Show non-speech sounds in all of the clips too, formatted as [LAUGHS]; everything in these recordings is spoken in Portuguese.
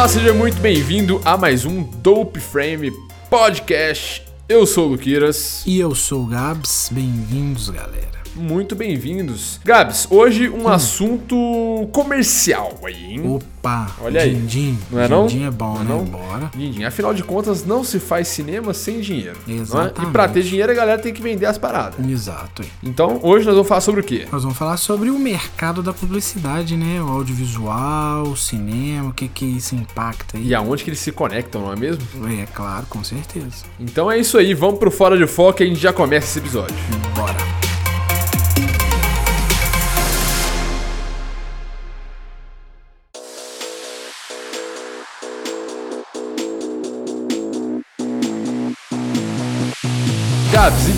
Olá, seja muito bem-vindo a mais um Dope Frame Podcast. Eu sou o Luquiras. E eu sou o Gabs. Bem-vindos, galera. Muito bem-vindos. Gabs, hoje um assunto comercial aí, hein? Opa, Olha aí. din-din. Não é não? Din-din é bom, Não é né? não? Bora. Din-din. Afinal de contas, não se faz cinema sem dinheiro. não é? E pra ter dinheiro, a galera tem que vender as paradas. Exato. Então, hoje nós vamos falar sobre o quê? Nós vamos falar sobre o mercado da publicidade, né? O audiovisual, o cinema, o que que isso impacta aí. E aonde que eles se conectam, não é mesmo? É claro, com certeza. Então é isso aí, vamos pro Fora de Foco e a gente já começa esse episódio. Bora.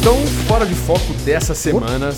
Então, Fora de Foco dessa semana.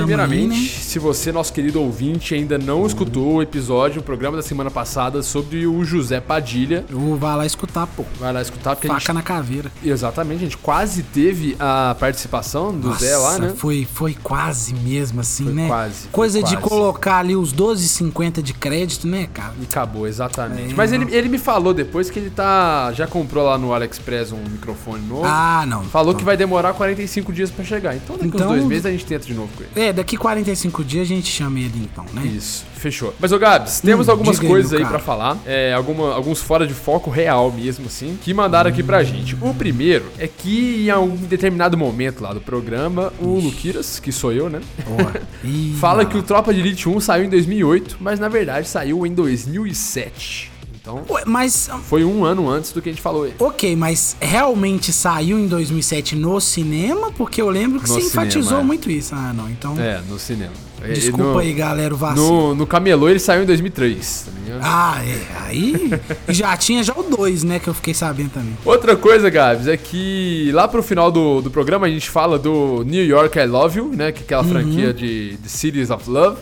Primeiramente, aí, né? se você, nosso querido ouvinte, ainda não escutou o episódio, o programa da semana passada sobre o José Padilha, Eu vou lá escutar, pô. vai lá escutar, porque Faca gente, na caveira. exatamente, a gente quase teve a participação do Zé lá, né? Foi, foi quase mesmo assim, Foi né? quase, Coisa de quase. colocar ali os 12,50 de crédito, né, cara? E acabou, exatamente. É, Mas ele, não. ele me falou depois que ele tá. Já comprou lá no AliExpress um microfone novo. Ah, não. Falou Então- que vai demorar 45 dias pra chegar. Então daqui uns Então- dois meses a gente tenta de novo com ele. É, daqui 45 dias a gente chama ele então, né? Isso, fechou. Mas, ô Gabs, temos Hum, algumas aí, coisas aí pra falar. É, alguma, alguns fora de foco real mesmo, assim, que mandaram aqui pra gente. O primeiro é que em algum determinado momento lá do programa, o Luquiras, que sou eu, né? [LAUGHS] Ih, Fala que o Tropa de Elite 1 saiu em 2008, mas na verdade saiu em 2007. Então, Ué, mas. foi um ano antes do que a gente falou aí. Ok, mas realmente saiu em 2007 no cinema? Porque eu lembro que No você cinema, enfatizou é. muito isso. Ah, não. Então. É, no cinema. Desculpa no- aí, galera, o vacilo. No, no Camelô ele saiu em 2003, tá? Ah, é. Aí. já tinha já o 2, né? Que eu fiquei sabendo também. Outra coisa, Gabs, é que lá pro final do, do programa a gente fala do New York I Love You, né? Que é aquela Uhum. franquia de, de Cities of Love.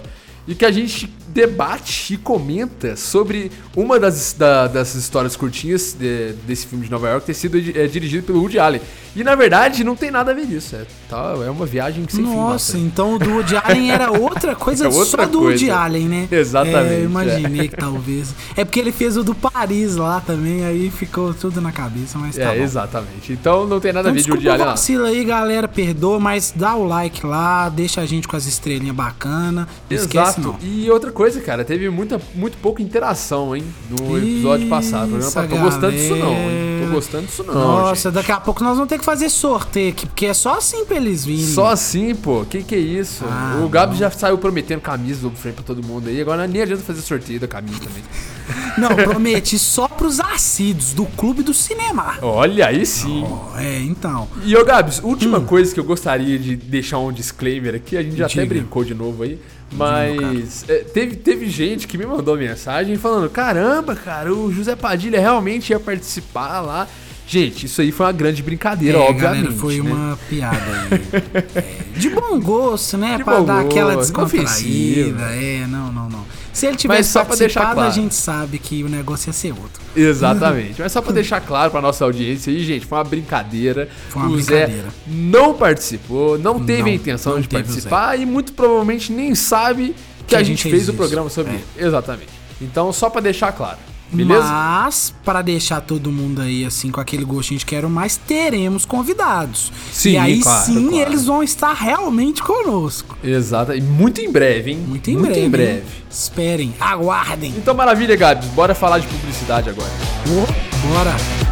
E que a gente debate e comenta sobre uma das, da- das histórias curtinhas de- desse filme de Nova York ter sido é, dirigido pelo Woody Allen. E na verdade não tem nada a ver disso. É, tá, é uma viagem sem fim. Nossa, nossa. então o do Woody Allen era outra [LAUGHS] coisa É outra só do Woody coisa. Allen, né? Exatamente, É, eu imaginei que talvez. É porque ele fez o do Paris lá também, aí ficou tudo na cabeça, mas tá É, bom. exatamente. Então não tem nada a Então, ver de Woody Allen lá. vacilo aí, galera. Perdoa, mas dá o like lá, deixa a gente com as estrelinhas bacanas. Não esquece, não. E outra coisa, cara, teve muita, muito pouca interação, hein, no Isso, episódio passado. Eu não tô gostando disso não, hein? Gostando disso não, Nossa, gente. daqui a pouco nós vamos ter que fazer sorteio aqui, porque é só assim pra eles virem. Só assim, pô, que que é isso? Ah, o Gabs já saiu prometendo camisa do frame pra todo mundo aí, agora nem adianta fazer sorteio da camisa também. [LAUGHS] Não, prometi só pros assíduos do Clube do Cinema. Olha, aí sim. Ó, é, então. E, ô Gabs, última coisa que eu gostaria de deixar um disclaimer aqui, a gente já até Diga. brincou de novo aí, mas é, teve, teve gente que me mandou mensagem falando: caramba, cara, o José Padilha realmente ia participar lá. Gente, isso aí foi uma grande brincadeira, é, obviamente. galera, foi né? uma piada aí. É, de bom gosto, né? De pra bom dar aquela gosto, descontraída. É, não, não, não. Se ele Mas tivesse só pra deixar participado, claro. a gente sabe que o negócio ia ser outro. Exatamente. Mas só pra [LAUGHS] deixar claro pra nossa audiência aí, gente, foi uma brincadeira. Foi uma o Zé brincadeira. não participou, não teve Não, a intenção de participar e muito provavelmente nem sabe que, a, gente, fez fez o programa sobre É. ele. Exatamente. Então, só pra deixar claro. Beleza? Mas, para deixar todo mundo aí, assim, com aquele gostinho de quero mais, teremos convidados. Sim, e aí claro, sim claro. eles vão estar realmente conosco. Exato. E muito em breve, hein? Muito em breve. Em hein? breve. Esperem, aguardem. Então, maravilha, Gabs. Bora falar de publicidade agora. Oh, bora.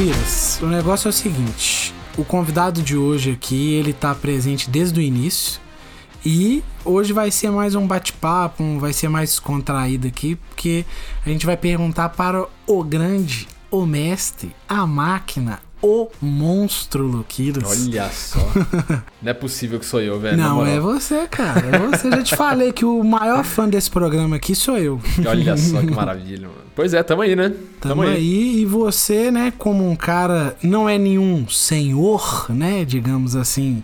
Luquias, o negócio é o seguinte. O convidado de hoje aqui, ele tá presente desde o início. E hoje vai ser mais um bate-papo, um- vai ser mais contraído aqui, porque a gente vai perguntar para o grande, o mestre, a máquina, o monstro Luquiras. Olha só. [LAUGHS] Não é possível que sou eu, velho. Não, é você, cara. É você. Já te falei que o maior fã desse programa aqui sou eu. Olha só que [LAUGHS] maravilha, mano. Pois é, tamo aí, né? Tamo aí. E você, né, como um cara, não é nenhum senhor, né, digamos assim,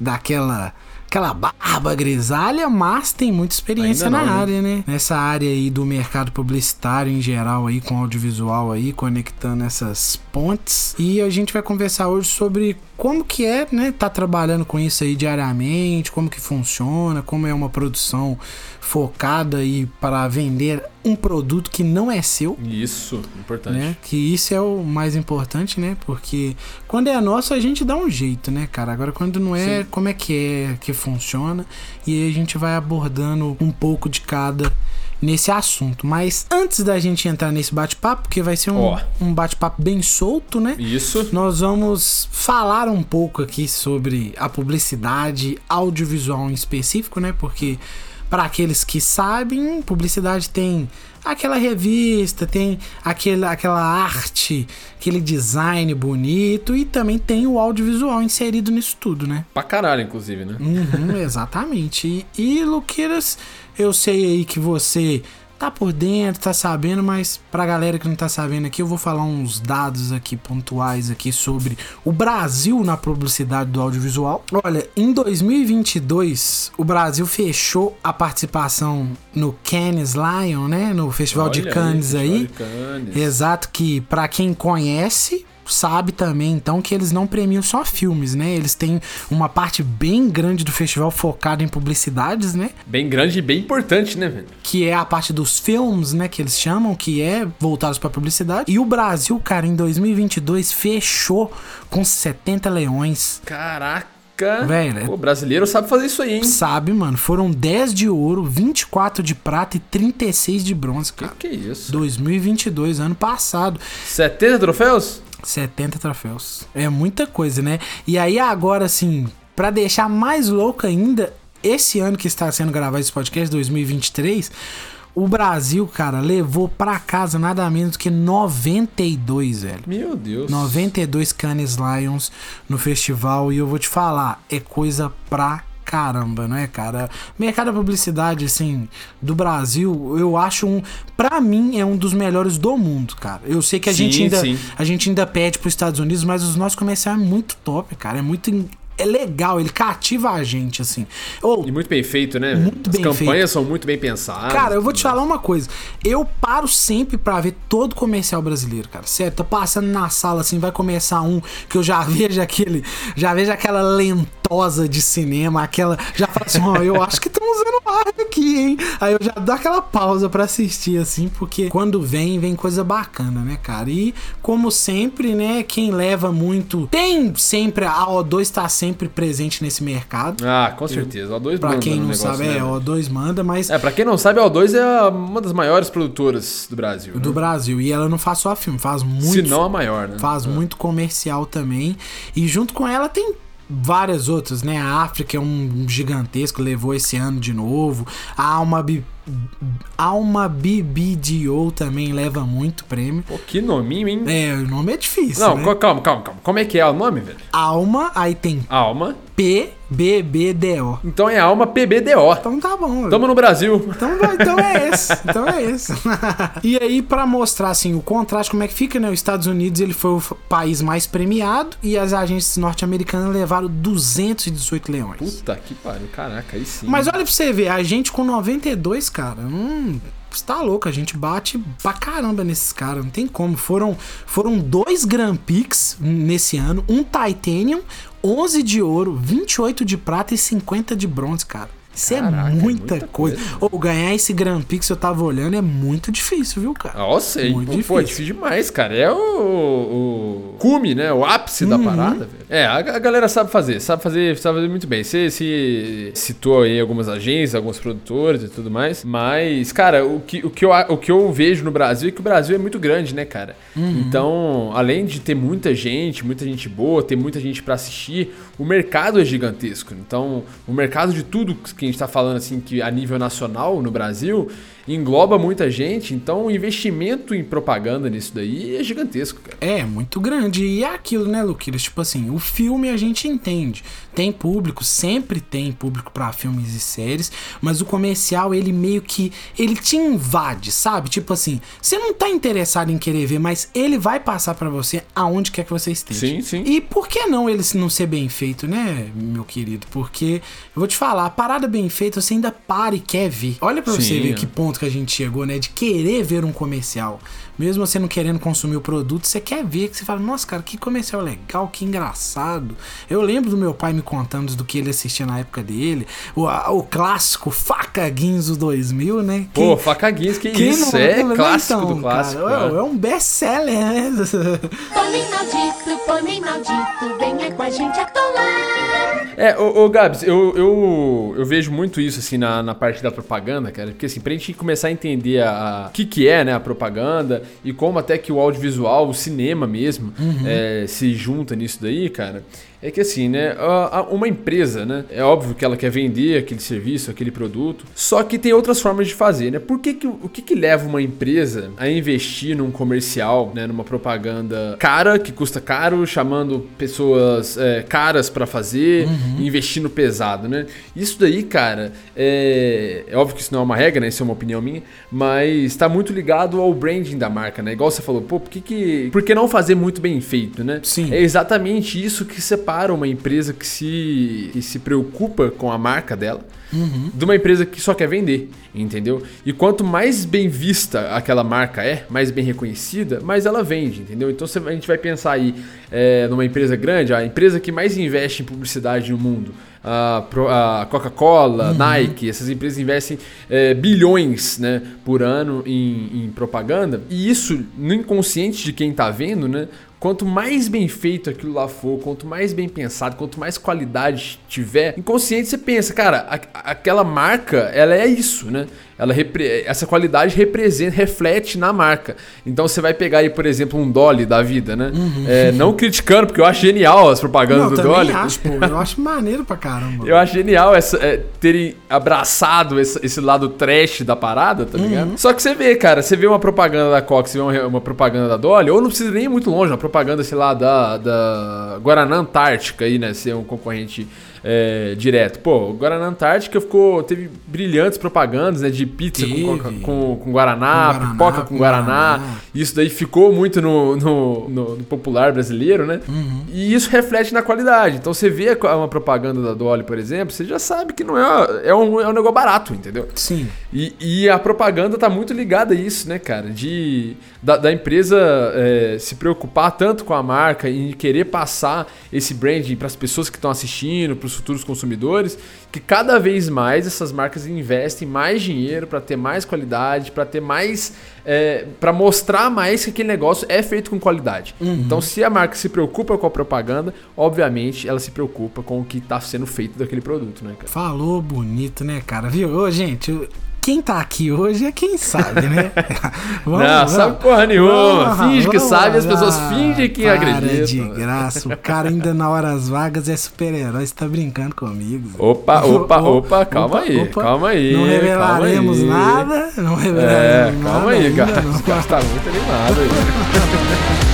daquela aquela barba grisalha, mas tem muita experiência Ainda na não, né? área, né? Nessa área aí do mercado publicitário em geral aí, com audiovisual aí, conectando essas pontes. E a gente vai conversar hoje sobre como que é, né, tá trabalhando com isso aí diariamente, como que funciona, como é uma produção focada aí para vender um produto que não é seu Isso, importante. né? Que isso é o mais importante, né? Porque quando é nosso, a gente dá um jeito, né, cara? Agora, quando não é, Sim. como é que é que funciona? E aí a gente vai abordando um pouco de cada nesse assunto. Mas antes da gente entrar nesse bate-papo, porque vai ser um, Ó. um bate-papo bem solto, né? Isso. Nós vamos falar um pouco aqui sobre a publicidade audiovisual em específico, né? Porque para aqueles que sabem, publicidade tem aquela revista, tem aquele, aquela arte, aquele design bonito e também tem o audiovisual inserido nisso tudo, né? Pra caralho, inclusive, né? Uhum, [LAUGHS] exatamente. E, e Luqueiras, eu sei aí que você tá por dentro, tá sabendo, mas pra galera que não tá sabendo aqui, eu vou falar uns dados aqui pontuais aqui sobre o Brasil na publicidade do audiovisual. Olha, em 2022, o Brasil fechou a participação no Cannes Lion, né, no Festival de Olha Cannes Festival aí. de Cannes. Exato, que pra quem conhece, sabe também então que eles não premiam só filmes, né? Eles têm uma parte bem grande do festival focada em publicidades, né? Bem grande e bem importante, né, velho? Que é a parte dos filmes, né, que eles chamam, que é voltados pra publicidade. E o Brasil, cara, em 2022 fechou com 70 leões. Caraca. Velho, é- Pô, brasileiro sabe fazer isso aí, hein? Sabe, mano? Foram 10 de ouro, 24 de prata e 36 de bronze, Que cara. que é isso? 2022, ano passado. 70 troféus? 70 troféus. É muita coisa, né? E aí agora, assim, pra deixar mais louco ainda, esse ano que está sendo gravado esse podcast, 2023, o Brasil, cara, levou pra casa nada menos que 92, velho. Meu Deus. 92 Cannes Lions no festival e eu vou te falar, é coisa pra caramba, não é, cara? Mercado da publicidade, assim, do Brasil, eu acho um. Pra mim, é um dos melhores do mundo, cara. Eu sei que a Sim, gente ainda. sim. A gente ainda pede pros Estados Unidos, mas os nossos comerciais é muito top, cara. É muito. É legal, ele cativa a gente, assim. Ou, E muito bem feito, né? Muito As bem campanhas são muito bem pensadas. Cara, eu vou te falar uma coisa. Eu paro sempre pra ver todo comercial brasileiro, cara. Sério, tô passando na sala assim, vai começar um que eu já [LAUGHS] vejo aquele. Já vejo aquela lentosa de cinema, aquela. Já falo assim, ó, eu acho que estão usando ar aqui, hein? Aí eu já dou aquela pausa pra assistir, assim, porque quando vem, vem coisa bacana, né, cara? E como sempre, né, quem leva muito. Tem sempre. A O2 tá sempre presente nesse mercado. Ah, com certeza. O O2 Pra manda quem no não sabe, né, é, a velho? O2 manda, mas. É, pra quem não sabe, a O2 é uma das maiores produtoras do Brasil. do né? Brasil. E ela não faz só filme, faz muito. Se não a maior, né? Faz muito comercial também. E junto com ela tem várias outras, né? A África é um gigantesco, levou esse ano de novo. A Alma, Bi... Alma BBDO também leva muito prêmio. Pô, que nominho, hein? É, o nome é difícil, Não, né? calma, calma, calma. Como é que é o nome, velho? Alma, aí tem Alma. PBBDO. Então é Alma PBDO. Então tá bom. Tamo no Brasil. Então, então é esse. Então é esse. [LAUGHS] e aí, pra mostrar assim, o contraste, como é que fica, né? Os Estados Unidos ele foi o país mais premiado e as agências norte-americanas levaram 218 leões. Puta que pariu, caraca, aí sim. Mas olha pra você ver, a gente com 92, cara, hum, você tá louco, a gente bate pra caramba nesses caras, não tem como. Foram, foram dois Grand Prix nesse ano, um Titanium, 11 de ouro, 28 de prata e 50 de bronze, cara. Isso Caraca, é é muita, muita coisa. coisa, Ou ganhar esse Grand Prix que eu tava olhando é muito difícil, viu, cara? Ó, sei. Muito Pô, difícil. Pô, é difícil demais, cara. É o, o cume, né? O ápice da parada, velho. É, a, a galera sabe fazer, sabe fazer, sabe fazer muito bem. Você se citou aí algumas agências, alguns produtores e tudo mais. Mas, cara, o que, o, que eu, o que eu vejo no Brasil é que o Brasil é muito grande, né, cara? Então, além de ter muita gente, muita gente boa, ter muita gente pra assistir, o mercado é gigantesco. Então, o mercado de tudo que a gente tá falando, assim, que a nível nacional no Brasil engloba muita gente, então o investimento em propaganda nisso daí é gigantesco, cara. É, muito grande. E é aquilo, né, Luqueiras? Tipo assim, o filme a gente entende. Tem público, sempre tem público para filmes e séries, mas o comercial, ele meio que. Ele te invade, sabe? Tipo assim, você não tá interessado em querer ver, mas ele vai passar para você aonde quer que você esteja. Sim, sim. E por que não ele não ser bem feito, né, meu querido? Porque, eu vou te falar, a parada bem feita, você ainda para e quer ver. Olha pra você Sim, ver é. que ponto que a gente chegou, né? De querer ver um comercial. Mesmo você não querendo consumir o produto, você quer ver, que você fala, nossa, cara, que comercial legal, que engraçado. Eu lembro do meu pai me contando do que ele assistia na época dele. O, o clássico Faca Guinzo 2000, né? Pô, Quem- Facaguins, que quem isso? não- É não- clássico então, do clássico. cara, é, é um best-seller, né? [LAUGHS] Maldito, venha com a gente atolar. É, ô, ô Gabs, eu, eu, eu vejo muito isso, assim, na, na parte da propaganda, cara. Porque, assim, pra gente começar a entender o que que é, né, a propaganda e como até que o audiovisual, o cinema mesmo, é, se junta nisso daí, cara. É que assim, né? Uma empresa, né? É óbvio que ela quer vender aquele serviço, aquele produto. Só que tem outras formas de fazer, né? Por que que, o que que leva uma empresa a investir num comercial, né? Numa propaganda cara, que custa caro, chamando pessoas é, caras pra fazer, investindo pesado, né? Isso daí, cara, é... é óbvio que isso não é uma regra, né? Isso é uma opinião minha, mas tá muito ligado ao branding da marca, né? Igual você falou, pô, por que, que... Por que não fazer muito bem feito, né? Sim. É exatamente isso que separa uma empresa que se, que se preocupa com a marca dela de uma empresa que só quer vender, entendeu? E quanto mais bem vista aquela marca é, mais bem reconhecida, mais ela vende, entendeu? Então a gente vai pensar aí é, numa empresa grande, a empresa que mais investe em publicidade no mundo, a, Coca-Cola, Nike, essas empresas investem é, bilhões né, por ano em, em propaganda, e isso no inconsciente de quem tá vendo, né? Quanto mais bem feito aquilo lá for, quanto mais bem pensado, quanto mais qualidade tiver, inconsciente você pensa, cara, a- aquela marca, ela é isso, né? Ela essa qualidade representa, reflete na marca. Então você vai pegar aí, por exemplo, um Dolly da vida, né? É, não criticando, porque eu acho genial as propagandas Não, do também Dolly. acho, pô. Eu acho maneiro pra caramba. Eu acho genial essa, é, terem abraçado esse, esse lado trash da parada, tá ligado? Só que você vê, cara, você vê uma propaganda da Coca, você vê uma, uma propaganda da Dolly, ou não precisa nem ir muito longe, uma propaganda, sei lá, da, da Guaraná Antártica aí, né? Ser um concorrente é, direto. Pô, o Guaraná Antártica ficou, teve brilhantes propagandas, né? De pizza com, com, com Guaraná, Com Guaraná, pipoca com Guaraná. Guaraná. Isso daí ficou muito no, no, no- no popular brasileiro, né? E isso reflete na qualidade. Então você vê uma propaganda da Dolly, por exemplo, você já sabe que não é, é, um, é um negócio barato, entendeu? Sim. E, e a propaganda tá muito ligada a isso, né, cara? De da, da empresa é, se preocupar tanto com a marca e querer passar esse branding para as pessoas que estão assistindo, para os futuros consumidores, que cada vez mais essas marcas investem mais dinheiro para ter mais qualidade, para ter mais, para mostrar mais que aquele negócio é feito com qualidade. Então, se a marca se preocupa com a propaganda, obviamente ela se preocupa com o que está sendo feito daquele produto, né, cara? Falou bonito, né, cara? Viu? Ô, gente, quem tá aqui hoje é quem sabe, né? [LAUGHS] Vamos, Não, vamos. sabe porra nenhuma. Vamos, Finge que sabe as pessoas fingem que acreditam. de graça. O cara ainda na horas vagas é super-herói. Você tá brincando comigo. [LAUGHS] Opa, opa, opa, calma aí, opa. calma aí. Não revelaremos nada. Não revelaremos É, nada. calma aí, ainda cara. não. Esse cara tá muito animado aí. [LAUGHS]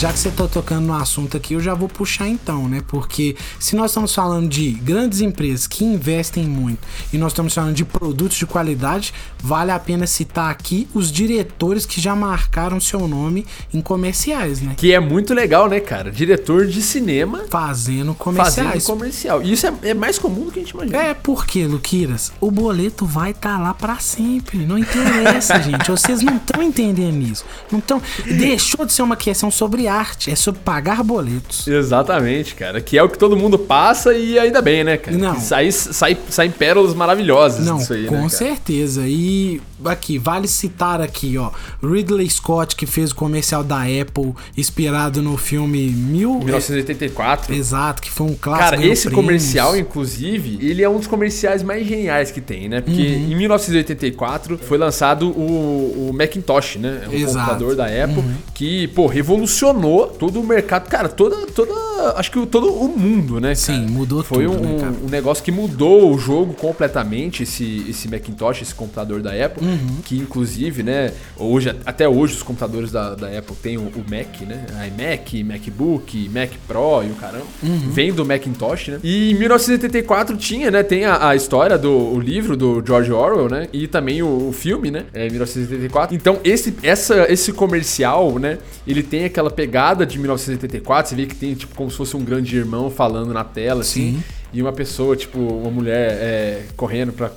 já que você tá tocando no assunto aqui, eu já vou puxar então, né? Porque se nós estamos falando de grandes empresas que investem muito e nós estamos falando de produtos de qualidade, vale a pena citar aqui os diretores que já marcaram seu nome em comerciais, né? Que é muito legal, né, cara? Diretor de cinema Fazendo comerciais. fazendo comercial. E isso é, é mais comum do que a gente imagina. É porque, Luquiras, o boleto vai estar lá pra sempre. Não interessa, [LAUGHS] gente. Vocês não estão entendendo isso. Não estão. [LAUGHS] Deixou de ser uma questão sobre sobre arte, é sobre pagar boletos. Exatamente, cara. Que é o que todo mundo passa e ainda bem, né, cara? Não. Que sai, sai, saem pérolas maravilhosas Não, disso aí, com né, certeza. E aqui, vale citar aqui, ó, Ridley Scott que fez o comercial da Apple, inspirado no filme Mil... 1984. Exato, que foi um clássico. Cara, esse prêmios. comercial, inclusive, ele é um dos comerciais mais geniais que tem, né? Porque Uhum. em 1984 foi lançado o, o Macintosh, né? O Exato. Uhum. computador da Apple, que, pô, revolucionou todo o mercado. Cara, toda. toda acho que todo o mundo, né? Sim, cara? mudou Foi tudo, um, né, um negócio que mudou o jogo completamente, esse, esse Macintosh, esse computador da Apple. Uhum. Que, inclusive, né? Hoje, até hoje, os computadores da, da Apple têm o, o Mac, né? iMac, MacBook, Mac Pro e o caramba. Uhum. Vem do Macintosh, né? E em 1984 tinha, né? Tem a, a história do livro do George Orwell, né? E também o, o filme, né? É, em 1984. Então, esse, essa, esse comercial, né? Ele tem aquela pegada de 1984. Você vê que tem, tipo, como se fosse um grande irmão falando na tela, assim. Sim. E uma pessoa, tipo, uma mulher é, correndo pra.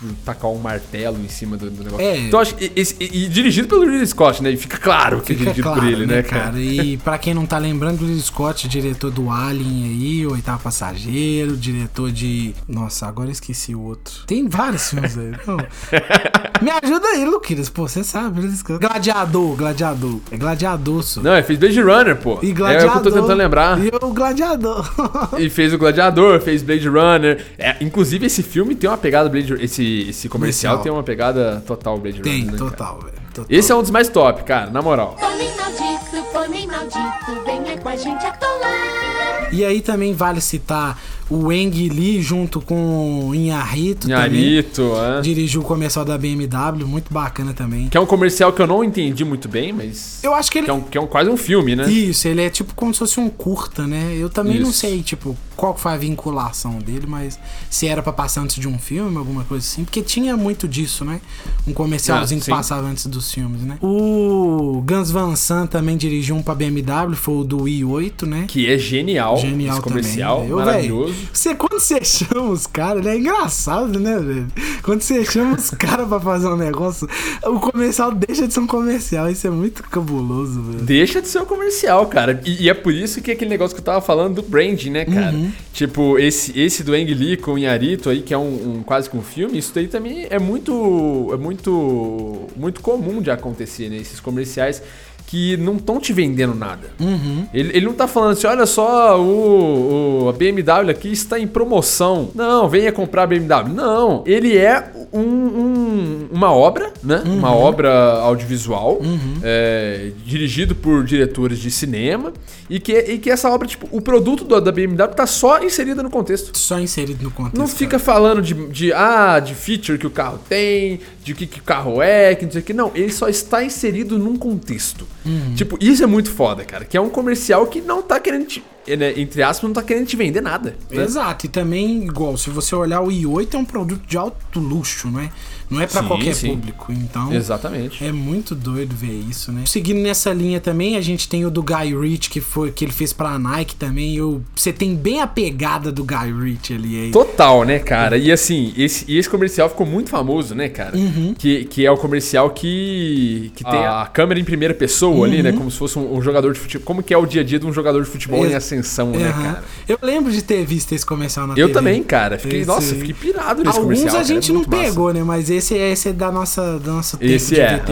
Tipo, tacar um martelo em cima do, do negócio. É. Então, acho que esse, e, e dirigido pelo Ridley Scott, né? E fica claro que é dirigido claro, por ele, né, cara? E pra quem não tá lembrando, Ridley Scott, diretor do Alien aí, O Oitavo Passageiro, diretor de. Nossa, agora eu esqueci o outro. Tem vários filmes aí. Não. [LAUGHS] Me ajuda aí, Luquiras. Pô, você sabe. Ridley Scott. Gladiador, Gladiador. É Gladiador, só. Não, ele fez Blade Runner, pô. E É Gladiador. o que eu tô tentando lembrar. E o Gladiador. E fez o Gladiador, fez Blade Runner. É, inclusive, esse filme tem uma pegada Blade Esse, esse comercial tem uma pegada total Blade Tem, Runner. né, cara? total, velho. Esse é um dos mais top, cara, na moral. Pônei maldito, pônei maldito, venha com a gente atolar. E aí também vale citar o Wang Lee junto com o Inharito também. Nharito, é. Dirigiu o comercial da BMW, muito bacana também. Que é um comercial que eu não entendi muito bem, mas. Eu acho que ele. Que é, um, que é um- quase um filme, né? Isso, ele é tipo como se fosse um curta, né? Eu também não Isso. sei, tipo, qual foi a vinculação dele, mas se era pra passar antes de um filme, alguma coisa assim. Porque tinha muito disso, né? Um comercialzinho Ah, que passava antes dos filmes, né? O Gus Van Sant também dirigiu um pra BMW, foi o do i8, né? Que é genial. Genial esse comercial. também. Eu, maravilhoso. véi, Você, quando você chama os caras, né? É engraçado, né, velho? Quando você chama os caras pra fazer um negócio, o comercial deixa de ser um comercial. Isso é muito cabuloso, velho. Deixa de ser um comercial, cara. E, e é por isso que aquele negócio que eu tava falando do branding, né, cara? Uhum. Tipo, esse, esse do Ang Lee com o Inharito aí, que é um, um- quase que um filme, isso daí também é muito. É muito. Muito comum de acontecer, né? Esses comerciais que não estão te vendendo nada. Uhum. Ele, ele não tá falando assim, olha só, o, o- a BMW aqui está em promoção. Não, venha comprar a BMW. Não, ele é um- um- uma obra, né? Uhum. Uma obra audiovisual, é, dirigido por diretores de cinema, e que, e que essa obra, tipo, o produto do- da BMW tá só inserido no contexto. Só inserido no contexto. Não fica falando de, de, ah, de feature que o carro tem, de que, que carro é, que não sei o que. Não, ele só está inserido num contexto. Uhum. Tipo, isso é muito foda, cara. Que é um comercial que não tá querendo te, né, entre aspas, não tá querendo te vender nada. né? Exato, e também, igual, se você olhar o i8 é um produto de alto luxo, não é? Não é pra Sim, qualquer sim. público, então... Exatamente. É muito doido ver isso, né? Seguindo nessa linha também, a gente tem o do Guy Ritchie, que foi que ele fez pra Nike também. Eu, você tem bem a pegada do Guy Ritchie ali aí. Total, né, cara? E assim, esse, e esse comercial ficou muito famoso, né, cara? Uhum. Que, que é o comercial que, que tem a câmera em primeira pessoa ali, Uhum. né? Como se fosse um, um jogador de futebol. Como que é o dia a dia de um jogador de futebol em ascensão, né, Aham. cara? Eu lembro de ter visto esse comercial na Eu TV. também, cara. Fiquei, Esse nossa, fiquei pirado nesse Alguns comercial. a cara, gente é não muito massa. pegou, né? Mas esse, esse é da nossa, nosso tempo Esse é.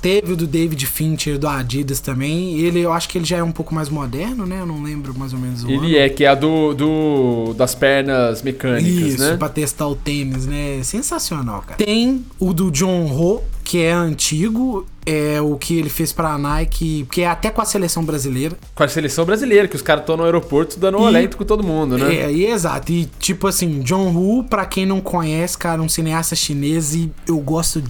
Teve o do David Fincher, do Adidas também. Ele, eu acho que ele já é um pouco mais moderno, né? Eu não lembro mais ou menos o ano. Ele é, que é a do, do das pernas mecânicas, Isso, né? pra testar o tênis, né? Sensacional, cara. Tem o do John Ho, que é antigo, é o que ele fez pra Nike, que é até com a seleção brasileira. Com a seleção brasileira, que os caras estão no aeroporto dando um E- olhento com todo mundo, né? É, e exato. E tipo assim, John Woo, pra quem não conhece, cara, um cineasta chinês e eu gosto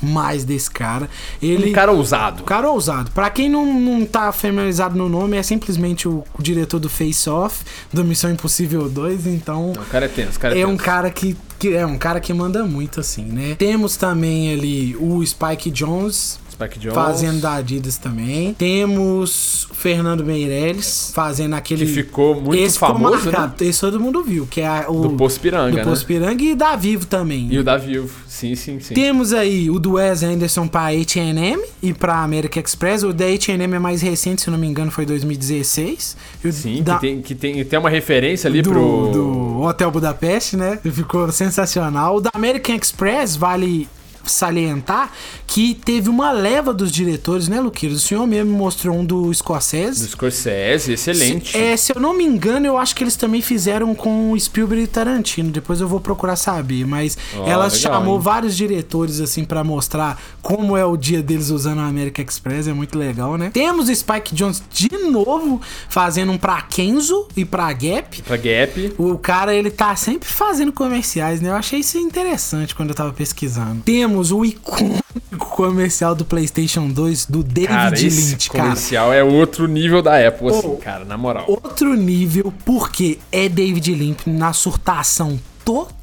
demais desse cara. Ele Um cara ousado. um cara ousado. Pra quem não, não tá familiarizado no nome, é simplesmente o, o diretor do Face Off, do Missão Impossível 2, então Não, o cara é tenso, o cara é, é um cara que que é um cara que manda muito, assim, né? Temos também ali o Spike Jones. Spike Jones. Fazendo da Adidas também. Temos o Fernando Meirelles fazendo aquele. Que ficou muito esse ficou famoso, né? marcado, Esse todo mundo viu, que é o. Do Poço Piranga, do né? Poço Piranga e da Vivo também. E o da Vivo. Sim, sim, sim. Temos aí o do Wes Anderson pra H&M e pra American Express. O da H&M é mais recente, se não me engano, foi 2016. E o Sim, da- que, tem, que tem, tem uma referência ali do, pro. do Hotel Budapeste, né? Ficou sensacional. O da American Express vale salientar que teve uma leva dos diretores, né, Luqueiro? O senhor mesmo mostrou um do Do Scorsese. Scorsese, excelente. Se, é, se eu não me engano, eu acho que eles também fizeram com o Spielberg e Tarantino. Depois eu vou procurar saber. Mas Ó, ela legal, chamou hein? vários diretores, assim, pra mostrar como é o dia deles usando a American Express. É muito legal, né? Temos o Spike Jones de novo fazendo um pra Kenzo e pra Gap. Pra Gap. O cara, ele tá sempre fazendo comerciais, né? Eu achei isso interessante quando eu tava pesquisando. Temos o icônico comercial do PlayStation 2 do David Cara, esse Lynch, cara. comercial é outro nível da Apple, assim, Ô, cara, na moral. Outro nível, porque é David Lynch na surtação total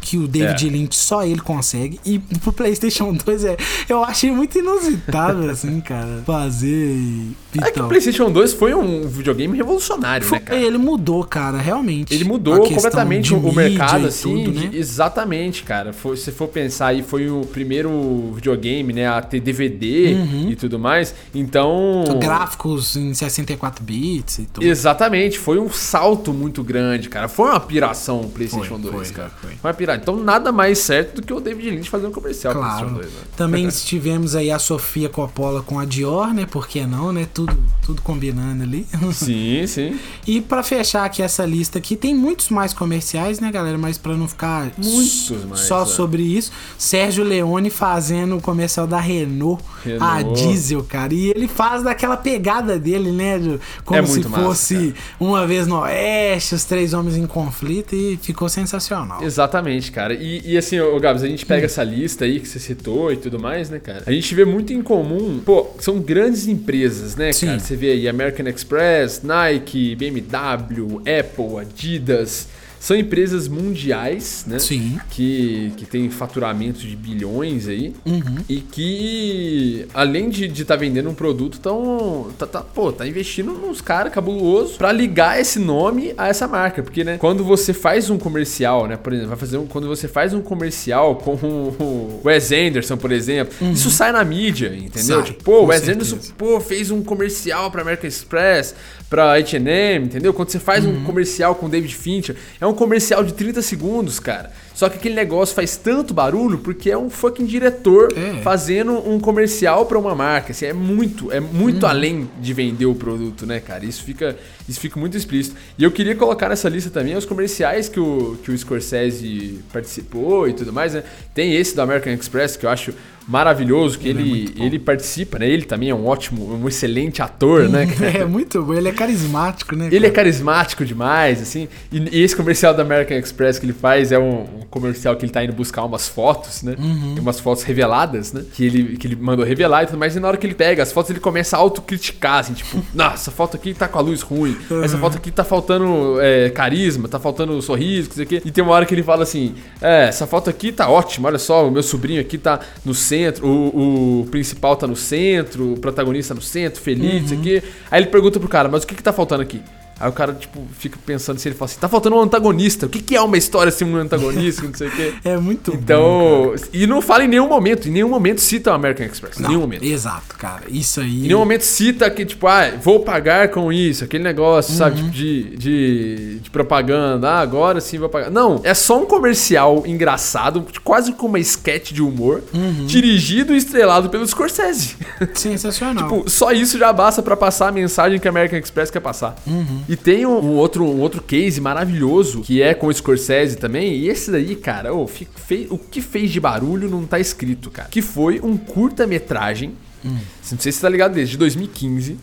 que o David É. Lynch só ele consegue. E pro PlayStation 2 é, eu achei muito inusitado, [LAUGHS] assim, cara, fazer. e- É que o Então, PlayStation 2 foi um videogame revolucionário, foi- né, cara? ele mudou, cara, realmente. Ele mudou completamente o mercado, assim. tudo, né? Exatamente, cara. Foi- se for pensar aí, foi o primeiro videogame, né, a ter DVD Uhum. e tudo mais. Então. Gráficos em 64 bits e tudo. Exatamente, foi um salto muito grande, cara. Foi uma piração o PlayStation Foi, 2, foi, cara. foi. Uma piração. Então nada mais certo do que o David Lynch fazer um comercial Claro. PlayStation 2, né? Também tivemos aí a Sofia Coppola com a Dior, né? Por que não, né? Tudo, tudo combinando ali. [LAUGHS] Sim, sim. E pra fechar aqui essa lista aqui, tem muitos mais comerciais, né, galera? Mas pra não ficar Muitos mais, só é. sobre isso, Sérgio Leone fazendo o comercial da Renault, a Renault. diesel, cara. E ele faz daquela pegada dele, né? Como É se massa, fosse uma vez no Oeste, os três homens em conflito, e ficou sensacional. Exatamente, cara. E, e assim, ô Gabs, a gente pega essa lista aí que você citou e tudo mais, né, cara? A gente vê muito em comum, pô, são grandes empresas, né, Sim. cara? Você vê aí American Express, Nike, BMW, Apple, Adidas. São empresas mundiais, né? Sim. Que, que tem faturamento de bilhões aí. Uhum. E que, além de estar vendendo um produto, tão, tá, tá, pô, tá investindo nos caras cabulosos pra ligar esse nome a essa marca. Porque, né, quando você faz um comercial, né, por exemplo, vai fazer um, quando você faz um comercial com o Wes Anderson, por exemplo, isso sai na mídia, entendeu? Uhum. Sai, tipo, pô, o Wes certeza. Anderson, pô, fez um comercial pra American Express, pra H&M, entendeu? Quando você faz Uhum. um comercial com David Fincher, é um comercial de 30 segundos, cara. Só que aquele negócio faz tanto barulho porque é um fucking diretor É. fazendo um comercial pra uma marca. Assim, é muito, é muito Uhum. além de vender o produto, né, cara? Isso fica, isso fica muito explícito. E eu queria colocar nessa lista também os comerciais que o, que o Scorsese participou e tudo mais, né? Tem esse do American Express que eu acho maravilhoso, que Ele é ele, bom. ele participa, né? Ele também é um ótimo, um excelente ator, né? [LAUGHS] cara? É muito bom, ele é carismático, né? Ele é cara? carismático demais, assim. E, e esse comercial da American Express que ele faz é um, um comercial que ele tá indo buscar umas fotos, né? Uhum. Tem umas fotos reveladas, né? Que ele, que ele mandou revelar e tudo mais. E na hora que ele pega as fotos, ele começa a autocriticar, assim, tipo, [LAUGHS] nossa, essa foto aqui tá com a luz ruim. Essa Uhum. foto aqui tá faltando é, carisma, tá faltando sorriso, não sei o quê. E tem uma hora que ele fala assim: É, essa foto aqui tá ótima, olha só, o meu sobrinho aqui tá no centro, o, o principal tá no centro, o protagonista no centro, feliz, não sei o quê. Aí ele pergunta pro cara, mas o que que tá faltando aqui? Aí o cara, tipo, fica pensando se ele fala assim, tá faltando um antagonista. O que, que é uma história sem um antagonista, não sei o quê. [LAUGHS] É muito bom. Então, e não fala em nenhum momento, em nenhum momento cita o American Express, em nenhum momento. Exato, cara. Isso aí. Em nenhum momento cita que, tipo, ah, vou pagar com isso, aquele negócio, sabe, Uhum. tipo, de, de, de propaganda, ah, agora sim vou pagar. Não, é só um comercial engraçado, quase com uma sketch de humor, Uhum. dirigido e estrelado pelo Scorsese. Sensacional. [LAUGHS] Tipo, só isso já basta pra passar a mensagem que a American Express quer passar. Uhum. E tem um, um outro, um outro case maravilhoso, que é com o Scorsese também. E esse daí, cara, fe- o que fez de barulho não tá escrito, cara. Que foi um curta-metragem, Hum. não sei se você tá ligado desse, de 2015,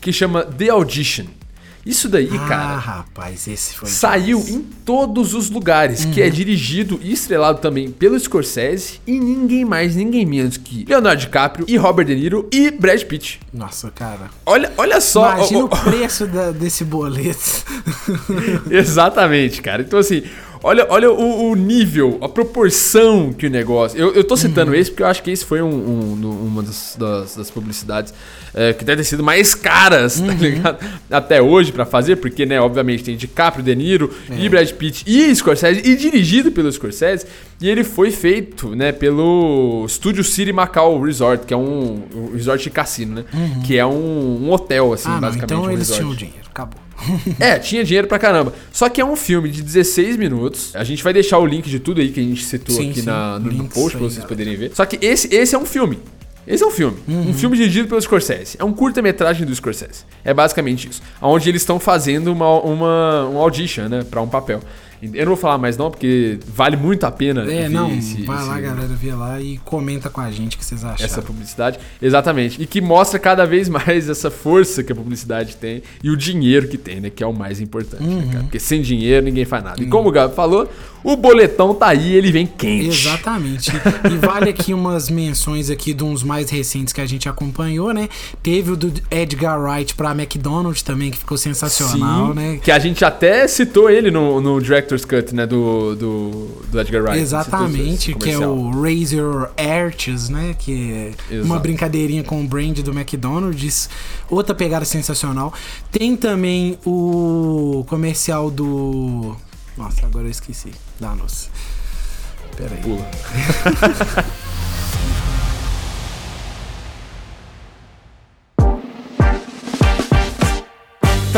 que chama The Audition. Isso daí, ah, cara, rapaz, esse foi. saiu demais. em todos os lugares, que Uhum. é dirigido e estrelado também pelo Scorsese e ninguém mais, ninguém menos que Leonardo DiCaprio e Robert De Niro e Brad Pitt. Nossa, cara. Olha, olha só. Imagina ó, o preço da- desse boleto. [LAUGHS] exatamente, cara. Então, assim, Olha, olha o, o nível, a proporção que o negócio. Eu, eu tô citando esse porque eu acho que esse foi um, um- uma das, das- das publicidades é, que deve ter sido mais caras, tá ligado? Até hoje pra fazer, porque, né, obviamente tem DiCaprio, De Niro e Brad Pitt e Scorsese, e dirigido pelo Scorsese. E ele foi feito, né, pelo Studio City Macau Resort, que é um, um resort de cassino, né? Que é um, um hotel, assim, ah, não, basicamente. então um eles tinham dinheiro, acabou. [LAUGHS] É, tinha dinheiro pra caramba. Só que é um filme de 16 minutos. A gente vai deixar o link de tudo aí que a gente citou Sim, aqui sim. na- no, no post pra vocês poderem ver. Só que esse, esse é um filme. Esse é um filme. Uhum. Um filme dirigido pelo Scorsese. É um curta-metragem do Scorsese. É basicamente isso. Onde eles estão fazendo uma, uma, um audition, né? Pra um papel. Eu não vou falar mais não, porque vale muito a pena É, não, esse- vai lá, esse- galera, vê lá e comenta com a gente o que vocês acharam. essa publicidade. Exatamente. E que mostra cada vez mais essa força que a publicidade tem e o dinheiro que tem, né? Que é o mais importante, né, Uhum. cara? Porque sem dinheiro ninguém faz nada. E como o Gabi falou, o boletão tá aí, ele vem quente. Exatamente. E vale aqui umas menções aqui de uns mais recentes que a gente acompanhou, né? Teve o do Edgar Wright pra McDonald's também, que ficou sensacional, Sim, né? Que a gente até citou ele no, no Director's Cut, né? Do, do, do Edgar Wright. Exatamente, que é o Your Arches, né? Que é Exato. uma brincadeirinha com o brand do McDonald's. Outra pegada sensacional. Tem também o comercial do. Nossa, agora eu esqueci. Danos. Pera aí. Pula. [LAUGHS]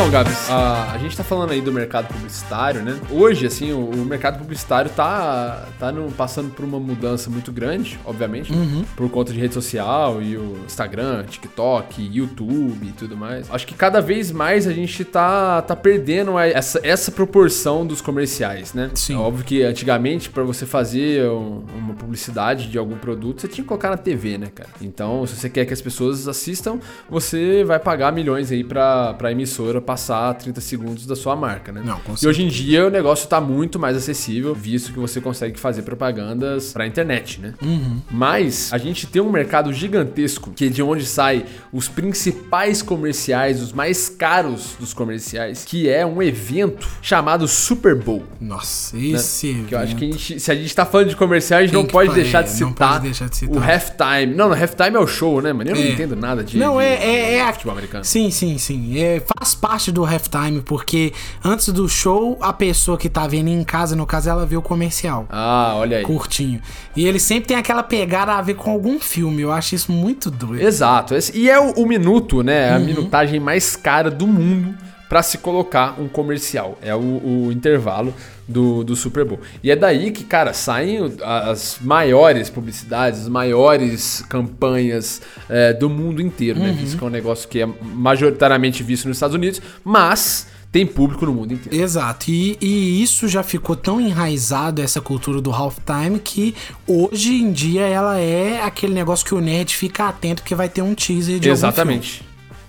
Então, Gabs, a, a gente tá falando aí do mercado publicitário, né? Hoje, assim, o, o mercado publicitário tá, tá no- passando por uma mudança muito grande, obviamente, né? por conta de rede social e o Instagram, TikTok, YouTube e tudo mais. Acho que cada vez mais a gente tá, tá perdendo essa, essa proporção dos comerciais, né? Sim. É óbvio que antigamente, pra você fazer um- uma publicidade de algum produto, você tinha que colocar na TV, né, cara? Então, se você quer que as pessoas assistam, você vai pagar milhões aí pra, pra emissora passar 30 segundos da sua marca, né? Não, com e hoje em dia o negócio tá muito mais acessível, visto que você consegue fazer propagandas pra internet, né? Mas a gente tem um mercado gigantesco, que é de onde sai os principais comerciais, os mais caros dos comerciais, que é um evento chamado Super Bowl. Nossa, esse. né? Que eu acho que a gente, se a gente tá falando de comercial, a gente Tem não pode fa- deixar é, de não citar, pode deixar de citar. o halftime. Não, no halftime é o show, né, mano? Eu não É. entendo nada de, Não, de- é, é, é a- futebol americano. Sim, sim, sim. É, faz parte do halftime, porque antes do show, a pessoa que tá vendo em casa, no caso, ela vê o comercial. Ah, olha aí. Curtinho. E ele sempre tem aquela pegada a ver com algum filme. Eu acho isso muito doido. Exato. E é o, o minuto, né? Uhum. A minutagem mais cara do mundo pra se colocar um comercial. É o, o intervalo do, do Super Bowl. E é daí que, cara, saem as maiores publicidades, as maiores campanhas é, do mundo inteiro, Uhum. né? Visto que é um negócio que é majoritariamente visto nos Estados Unidos, mas tem público no mundo inteiro. Exato, e, e isso já ficou tão enraizado, essa cultura do halftime, que hoje em dia ela é aquele negócio que o nerd fica atento porque vai ter um teaser de Exatamente.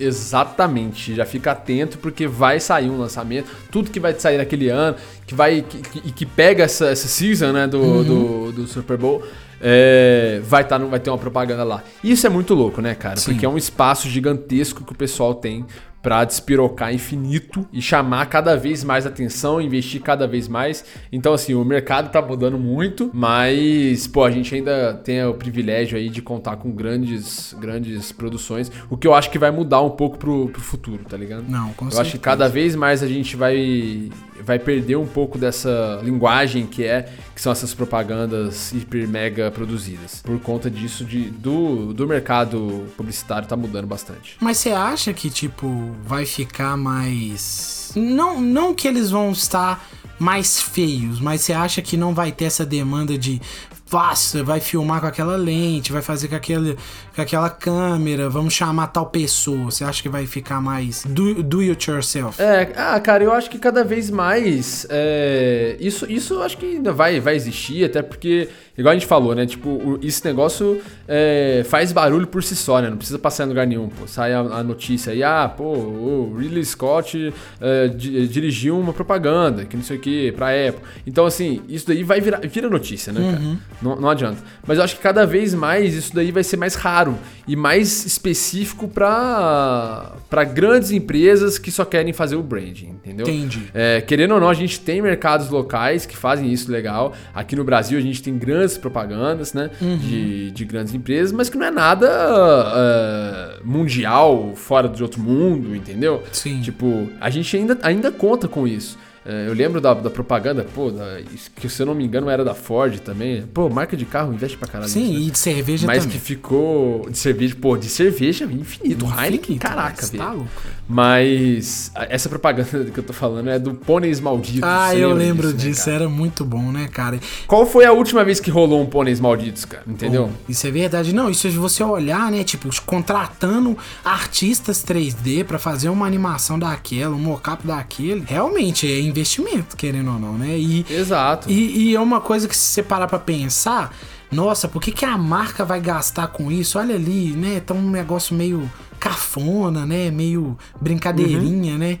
Exatamente. Já fica atento porque vai sair um lançamento. Tudo que vai sair naquele ano, que vai que, que, que pega essa, essa season né, do, Uhum. do, do Super Bowl, é, vai, tá, vai ter uma propaganda lá. Isso é muito louco, né, cara? Sim. Porque é um espaço gigantesco que o pessoal tem pra despirocar infinito e chamar cada vez mais atenção, investir cada vez mais. Então, assim, o mercado tá mudando muito, mas, pô, a gente ainda tem o privilégio aí de contar com grandes, grandes produções, o que eu acho que vai mudar um pouco pro, pro futuro, tá ligado? Não, com Eu certeza. acho que cada vez mais a gente vai, vai perder um pouco dessa linguagem que é, que são essas propagandas hiper mega produzidas. Por conta disso, de, do, do mercado publicitário tá mudando bastante. Mas você acha que, tipo, vai ficar mais. Não, não que eles vão estar mais feios, mas você acha que não vai ter essa demanda de. Faça, vai filmar com aquela lente, vai fazer com, aquele, com aquela câmera, vamos chamar tal pessoa. Você acha que vai ficar mais do, do it yourself? É, ah, cara, eu acho que cada vez mais é, isso, isso eu acho que ainda vai, vai existir, até porque, igual a gente falou, né? Tipo, esse negócio é, faz barulho por si só, né? Não precisa passar em lugar nenhum, pô. Sai a, a notícia aí, ah, pô, o Ridley Scott é, di- dirigiu uma propaganda, que não sei o que, pra Apple. Então, assim, isso daí vai virar vira notícia, né, cara? Não, não adianta. Mas eu acho que cada vez mais isso daí vai ser mais raro e mais específico pra grandes empresas que só querem fazer o branding, entendeu? Entendi. É, querendo ou não, a gente tem mercados locais que fazem isso legal. Aqui no Brasil a gente tem grandes propagandas, né? Uhum. De, de grandes empresas, mas que não é nada é, mundial, fora de outro mundo, entendeu? Sim. Tipo, a gente ainda, ainda conta com isso. É, eu lembro da, da propaganda, pô, da- que se eu não me engano era da Ford também. Pô, marca de carro investe pra caralho. Sim, nisso, né? e de cerveja Mas também. que ficou de cerveja, pô, de cerveja infinito. Heineken, Infinito, caraca, mas velho. Tá louco. Mas essa propaganda [LAUGHS] que eu tô falando é do Pôneis Malditos. Ah, eu lembro né, disso, cara? era muito bom, né, cara? Qual foi a última vez que rolou um Pôneis Malditos, cara? Entendeu? Bom, isso é verdade. Não, isso é você olhar, né? Tipo, contratando artistas 3D pra fazer uma animação daquela, um mockup daquele. Realmente é investimento, querendo ou não, né? E, Exato. e, e é uma coisa que se você parar pra pensar, nossa, por que, que a marca vai gastar com isso? Olha ali, né? Tá um negócio meio cafona, né? Meio brincadeirinha, né?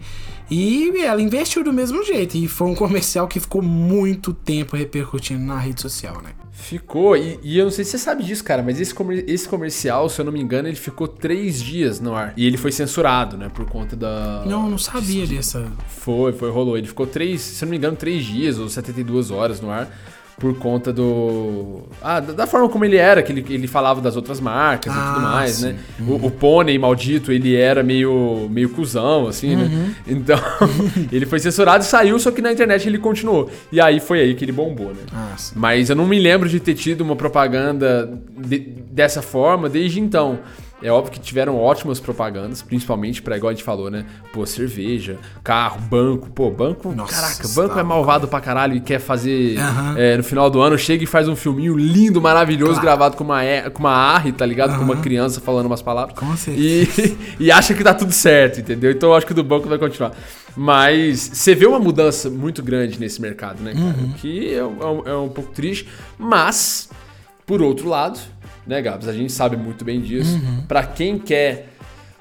E ela investiu do mesmo jeito. E foi um comercial que ficou muito tempo repercutindo na rede social, né? Ficou, e, e eu não sei se você sabe disso, cara, mas esse, comer- esse comercial, se eu não me engano, ele ficou três dias no ar. E ele foi censurado, né? Por conta da. Não, não sabia dessa. Foi, foi, rolou. Ele ficou três, se eu não me engano, três dias ou 72 horas no ar. Por conta do. Ah, da, forma como ele era, que ele, ele falava das outras marcas e Ah, tudo mais, sim. né? O, o pônei maldito, ele era meio, meio cuzão, assim, Uhum. né? [LAUGHS] Então, [LAUGHS] ele foi censurado e saiu, só que na internet ele continuou. E aí foi aí que ele bombou, né? Ah. Mas eu não me lembro de ter tido uma propaganda de- dessa forma desde então. É óbvio que tiveram ótimas propagandas, principalmente pra, igual a gente falou, né? Pô, cerveja, carro, banco. Pô, banco. Nossa, caraca, tá banco é malvado pra caralho e quer fazer. É, no final do ano, chega e faz um filminho lindo, maravilhoso, Claro. gravado com uma, com uma AR, tá ligado? Com uma criança falando umas palavras. Com E, [LAUGHS] e acha que tá tudo certo, entendeu? Então eu acho que o do banco vai continuar. Mas você vê uma mudança muito grande nesse mercado, né, cara? Uhum. Que é, é é um pouco triste. Mas, por outro lado, né, Gabs? A gente sabe muito bem disso. Uhum. Pra quem quer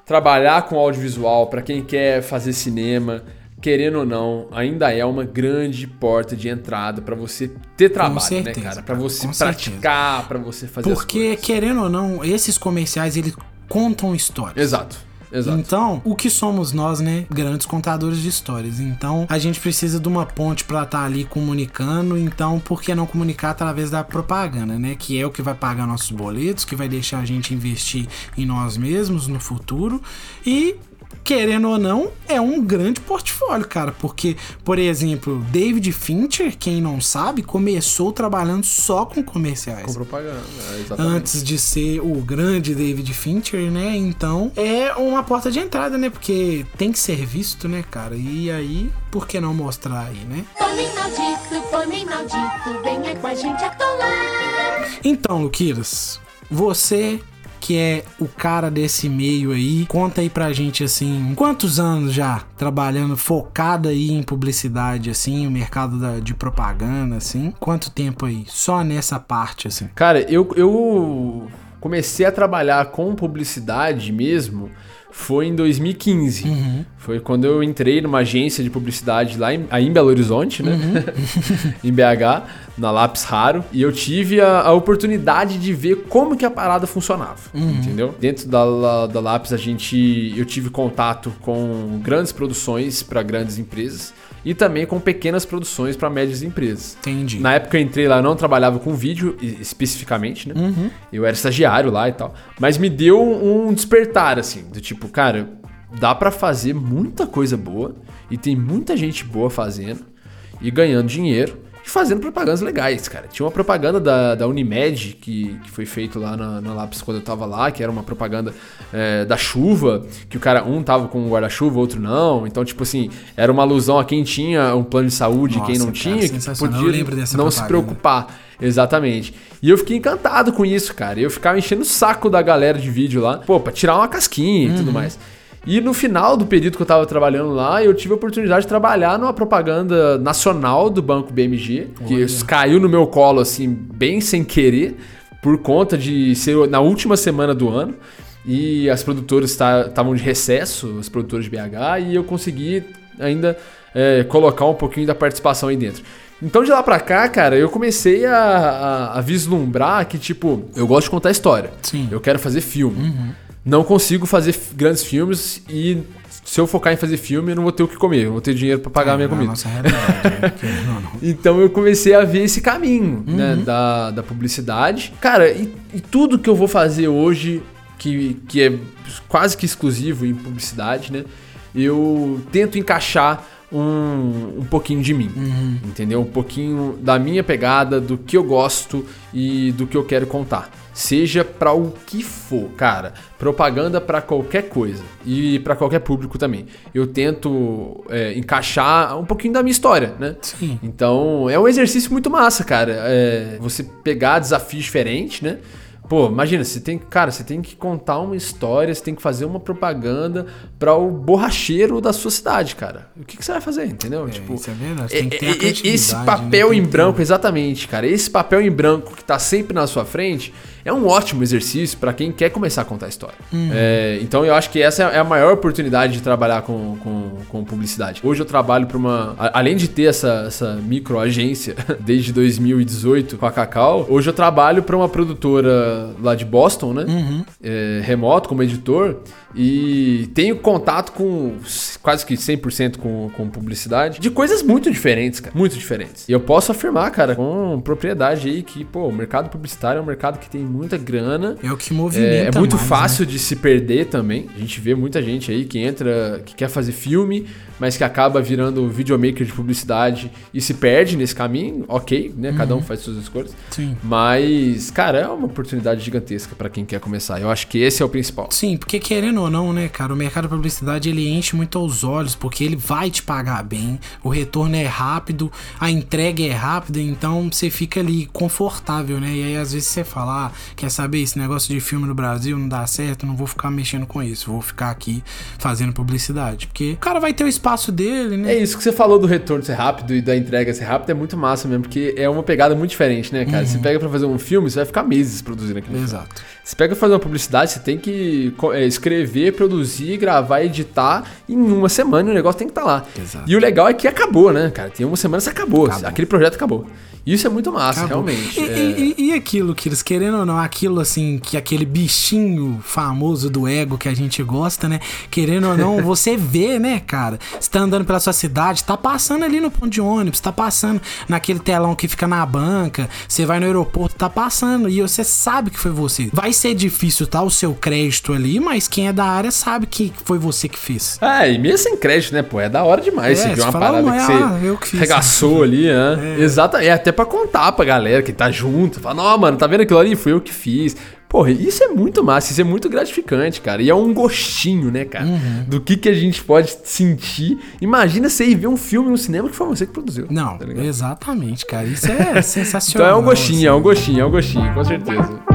trabalhar com audiovisual, pra quem quer fazer cinema, querendo ou não, ainda é uma grande porta de entrada pra você ter trabalho, né, certeza, cara? Pra cara, você com praticar, pra você fazer Porque, querendo ou não, esses comerciais, eles contam histórias. Exato. Exato. Então, o que somos nós, né? Grandes contadores de histórias. Então, a gente precisa de uma ponte pra estar ali comunicando. Então, por que não comunicar através da propaganda, né? Que é o que vai pagar nossos boletos, que vai deixar a gente investir em nós mesmos no futuro. E querendo ou não, é um grande portfólio, cara. Porque, por exemplo, David Fincher, quem não sabe, começou trabalhando só com comerciais Com propaganda, é, exatamente. antes de ser o grande David Fincher, né? Então é uma porta de entrada, né? Porque tem que ser visto, né, cara? E aí, por que não mostrar aí, né? Pônei maldito, pônei maldito, venha com a gente atolar. Então, Luquiras, você que é o cara desse meio aí, conta aí pra gente assim, quantos anos já trabalhando focado aí em publicidade assim, o mercado da- de propaganda assim? Quanto tempo aí só nessa parte assim? Cara, eu, eu comecei a trabalhar com publicidade mesmo foi em 2015. Foi quando eu entrei numa agência de publicidade lá em, aí em Belo Horizonte, né? [LAUGHS] em BH, na Lápis Raro. E eu tive a, a oportunidade de ver como que a parada funcionava, entendeu? Dentro da, da Lápis a gente... Eu tive contato com grandes produções para grandes empresas e também com pequenas produções para médias empresas. Entendi. Na época eu entrei lá, eu não trabalhava com vídeo especificamente, né? Eu era estagiário lá e tal. Mas me deu um despertar, assim, do tipo, cara, dá pra fazer muita coisa boa e tem muita gente boa fazendo e ganhando dinheiro e fazendo propagandas legais, cara. Tinha uma propaganda da, da Unimed que, que foi feito lá na, na Lápis quando eu tava lá, que era uma propaganda é, da chuva, que o cara, um tava com um guarda-chuva, outro não. Então, tipo assim, era uma alusão a quem tinha um plano de saúde e quem não cara, tinha, que podia não se propaganda. preocupar. Exatamente. E eu fiquei encantado com isso, cara. Eu ficava enchendo o saco da galera de vídeo lá, pô, pra tirar uma casquinha e Uhum. tudo mais. E no final do período que eu tava trabalhando lá, eu tive a oportunidade de trabalhar numa propaganda nacional do Banco BMG, que caiu no meu colo, assim, bem sem querer, por conta de ser na última semana do ano. E as produtoras estavam de recesso, os produtores de BH, e eu consegui ainda é, colocar um pouquinho da participação aí dentro. Então de lá pra cá, cara, eu comecei a, a- a vislumbrar que, tipo, eu gosto de contar história. Sim. Eu quero fazer filme. Não consigo fazer grandes filmes e se eu focar em fazer filme, eu não vou ter o que comer, eu não vou ter dinheiro pra pagar a minha É, comida. nossa realidade, né? Querendo ou não. [LAUGHS] Então eu comecei a ver esse caminho, né, Uhum. da, da publicidade. Cara, e, e tudo que eu vou fazer hoje, que, que é quase que exclusivo em publicidade, né, eu tento encaixar um, um pouquinho de mim, Uhum. entendeu? Um pouquinho da minha pegada, do que eu gosto e do que eu quero contar. Seja pra o que for, cara. Propaganda pra qualquer coisa e pra qualquer público também. Eu tento é, encaixar um pouquinho da minha história, né? Sim. Então, é um exercício muito massa, cara. É, você pegar desafios diferentes, né? Pô, imagina, você tem, cara, você tem que contar uma história, você tem que fazer uma propaganda para o borracheiro da sua cidade, cara. O que, que você vai fazer, entendeu? tipo, isso é verdade, tem que ter a e- e- criatividade, esse né? papel Tem em ter- branco, exatamente, cara. Esse papel em branco que tá sempre na sua frente é um ótimo exercício para quem quer começar a contar história. Uhum. É, então eu acho que essa é a maior oportunidade de trabalhar com, com, com publicidade. Hoje eu trabalho para uma. a- Além de ter essa, essa micro agência [LAUGHS] desde 2018 com a Cacau, hoje eu trabalho para uma produtora lá de Boston, né? Uhum. É, remoto como editor e tenho contato com quase que 100% com, com publicidade de coisas muito diferentes, cara, muito diferentes. E eu posso afirmar, cara, com propriedade aí que, pô, o mercado publicitário é um mercado que tem muita grana. É o que movimenta É, é muito mais, fácil de se perder também. A gente vê muita gente aí que entra, que quer fazer filme, mas que acaba virando videomaker de publicidade e se perde nesse caminho. Ok, né? Cada um faz suas escolhas. Né? Sim. Mas, cara, é uma oportunidade gigantesca pra quem quer começar. Eu acho que esse é o principal. Sim, porque querendo ou não, né, cara, o mercado de publicidade ele enche muito aos olhos, porque ele vai te pagar bem, o retorno é rápido, a entrega é rápida, então você fica ali confortável, né? E aí às vezes você fala, ah, quer saber, esse negócio de filme no Brasil não dá certo, não vou ficar mexendo com isso, vou ficar aqui fazendo publicidade, porque o cara vai ter o espaço dele, né? É isso que você falou do retorno ser rápido e da entrega ser rápida, é muito massa mesmo, porque é uma pegada muito diferente, né, cara? Você pega pra fazer um filme, você vai ficar meses produzindo aquilo. Exato. Você pega pra fazer uma publicidade, você tem que é, escrever, produzir, gravar, editar em uma semana e o negócio tem que estar lá. Exato. E o legal é que acabou, né, cara? Tem uma semana você acabou, Acabou. aquele projeto acabou. Isso é muito massa, Acabou. realmente. E, é. e- e aquilo, que eles querendo ou não, aquilo assim, que aquele bichinho famoso do ego que a gente gosta, né? Querendo ou não, [LAUGHS] você vê, né, cara? Você tá andando pela sua cidade, tá passando ali no ponto de ônibus, tá passando naquele telão que fica na banca, você vai no aeroporto, tá passando e você sabe que foi você. Vai ser difícil tá o seu crédito ali, mas quem é da área sabe que foi você que fez. Ah, e mesmo sem crédito, né, pô? É da hora demais É, você você uma fala, parada "Não, que é, você ah, que fiz regaçou ali, né? Exato. É até pra contar pra galera que tá junto. Fala, não, mano, tá vendo aquilo ali? Fui eu que fiz. Porra, isso é muito massa, isso é muito gratificante, cara. E é um gostinho, né, cara? Uhum. Do que, que a gente pode sentir. Imagina você ir ver um filme no cinema que foi você que produziu. Não, tá exatamente, cara. Isso é [LAUGHS] sensacional. Então é um gostinho, assim. é um gostinho, é um gostinho, com certeza.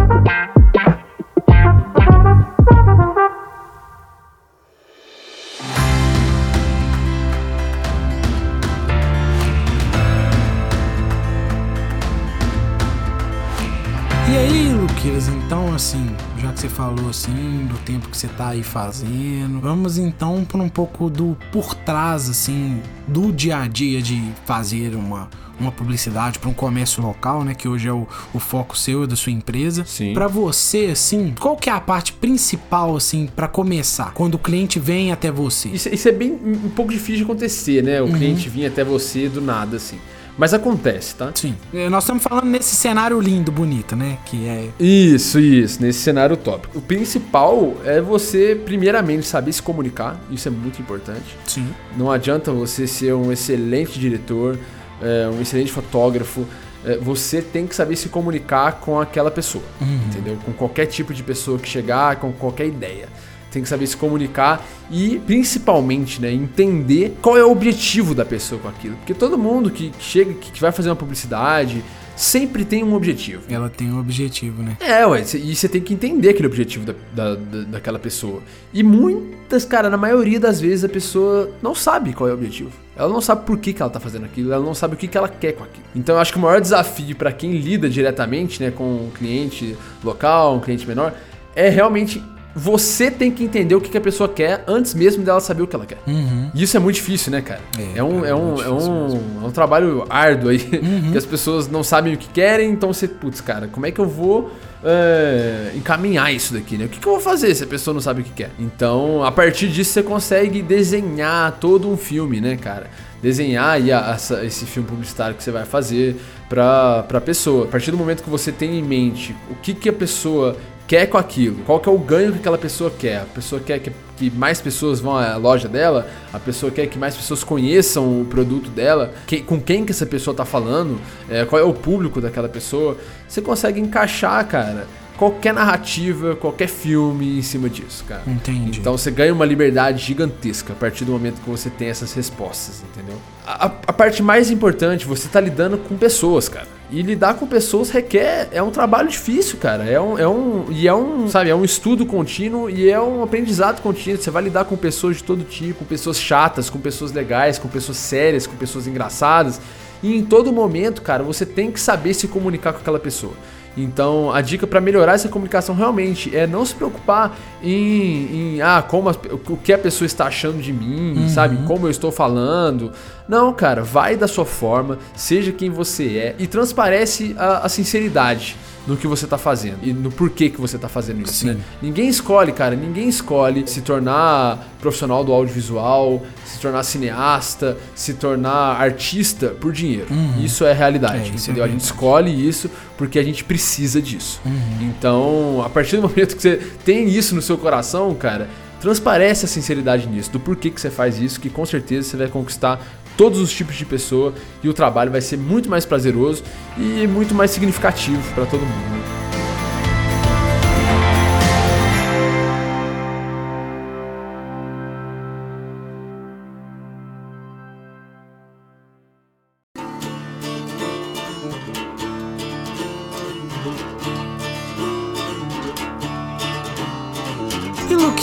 Assim, já que você falou assim do tempo que você tá aí fazendo, vamos então por um pouco do por trás assim do dia a dia de fazer uma uma publicidade para um comércio local, né, que hoje é o, o foco seu e da sua empresa. Sim. Para você, assim, qual que é a parte principal assim para começar? Quando o cliente vem até você? Isso, isso é bem um pouco difícil de acontecer, né? O cliente vir até você do nada, assim. Mas acontece, tá? Sim. Eh, Nós estamos falando nesse cenário lindo, bonito, né? Que é Isso, isso, nesse cenário tópico. O principal é você, primeiramente, saber se comunicar. Isso é muito importante. sim. Não adianta você ser um excelente diretor, é, um excelente fotógrafo. é, você tem que saber se comunicar com aquela pessoa, entendeu? Com qualquer tipo de pessoa que chegar, com qualquer ideia. Tem que saber se comunicar e, principalmente, né, entender qual é o objetivo da pessoa com aquilo. Porque todo mundo que chega, que vai fazer uma publicidade, sempre tem um objetivo. Ela tem um objetivo, né? É, ué, e você tem que entender aquele objetivo da, da- da- daquela pessoa. E muitas, cara, na maioria das vezes a pessoa não sabe qual é o objetivo. Ela não sabe por que, que ela tá fazendo aquilo, ela não sabe o que, que ela quer com aquilo. Então eu acho que o maior desafio para quem lida diretamente né, com um cliente local, um cliente menor, é realmente você tem que entender o que, que a pessoa quer antes mesmo dela saber o que ela quer. Uhum. E isso é muito difícil, né, cara? É, É, um, cara, é, um, é, um, é um trabalho árduo aí, Uhum. que as pessoas não sabem o que querem, então você, putz, cara, como é que eu vou é, encaminhar isso daqui, né? O que, que eu vou fazer se a pessoa não sabe o que quer? Então, a partir disso, você consegue desenhar todo um filme, né, cara? Desenhar aí a- esse filme publicitário que você vai fazer pra, pra pessoa. A partir do momento que você tem em mente o que, que a pessoa quer com aquilo, qual que é o ganho que aquela pessoa quer. A pessoa quer que, que mais pessoas vão à loja dela, a pessoa quer que mais pessoas conheçam o produto dela, que- com quem que essa pessoa tá falando, é, qual é o público daquela pessoa. Você consegue encaixar, cara, qualquer narrativa, qualquer filme em cima disso, cara. Entendi. Então você ganha uma liberdade gigantesca a partir do momento que você tem essas respostas, entendeu? A, a- parte mais importante, você tá lidando com pessoas, cara. E lidar com pessoas requer. É um trabalho difícil, cara. É um. É um e é um. Sabe, é um estudo contínuo e é um aprendizado contínuo. Você vai lidar com pessoas de todo tipo, com pessoas chatas, com pessoas legais, com pessoas sérias, com pessoas engraçadas. E em todo momento, cara, você tem que saber se comunicar com aquela pessoa. Então, a dica para melhorar essa comunicação realmente é não se preocupar em, em, ah, como as- o que a pessoa está achando de mim, sabe? Como eu estou falando. Não, cara, vai da sua forma, seja quem você é e transparece a, a sinceridade no que você tá fazendo e no porquê que você tá fazendo isso, Sim. né? Ninguém escolhe, cara, ninguém escolhe se tornar profissional do audiovisual, se tornar cineasta, se tornar artista por dinheiro. Isso é realidade, É, é entendeu? a gente escolhe isso porque a gente precisa disso. Uhum. Então, a partir do momento que você tem isso no seu coração, cara, transparece a sinceridade nisso, do porquê que você faz isso, que com certeza você vai conquistar todos os tipos de pessoa e o trabalho vai ser muito mais prazeroso e muito mais significativo para todo mundo.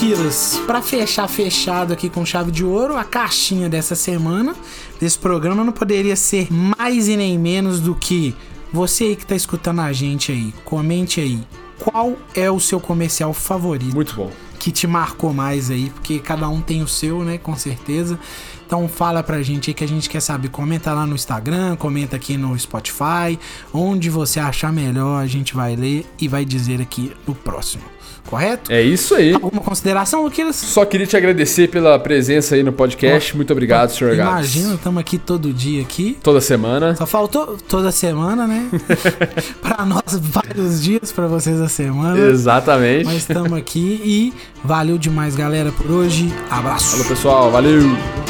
Luquiras, pra fechar fechado aqui com chave de ouro, a caixinha dessa semana, desse programa, não poderia ser mais e nem menos do que você aí que tá escutando a gente aí, comente aí. Qual é o seu comercial favorito? Muito bom. que te marcou mais aí, porque cada um tem o seu, né, com certeza. Então fala pra gente aí que a gente quer saber. Comenta lá no Instagram, comenta aqui no Spotify, onde você achar melhor, a gente vai ler e vai dizer aqui no próximo. Correto? É isso aí. Alguma consideração, Luquilas? Só queria te agradecer pela presença aí no podcast. Muito obrigado, senhor Gabs. Imagina, estamos aqui todo dia aqui. Toda semana. Só faltou toda semana, né? [LAUGHS] pra nós, vários dias pra vocês a semana. Exatamente. Mas estamos aqui e valeu demais, galera, por hoje. Abraço. Falou, pessoal. Valeu.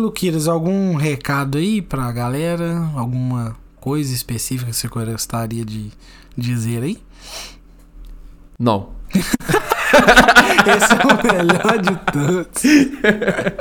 Luquiras, algum recado aí pra galera? Alguma coisa específica que você gostaria de dizer aí? Não. [LAUGHS] Esse é o melhor de todos. [LAUGHS]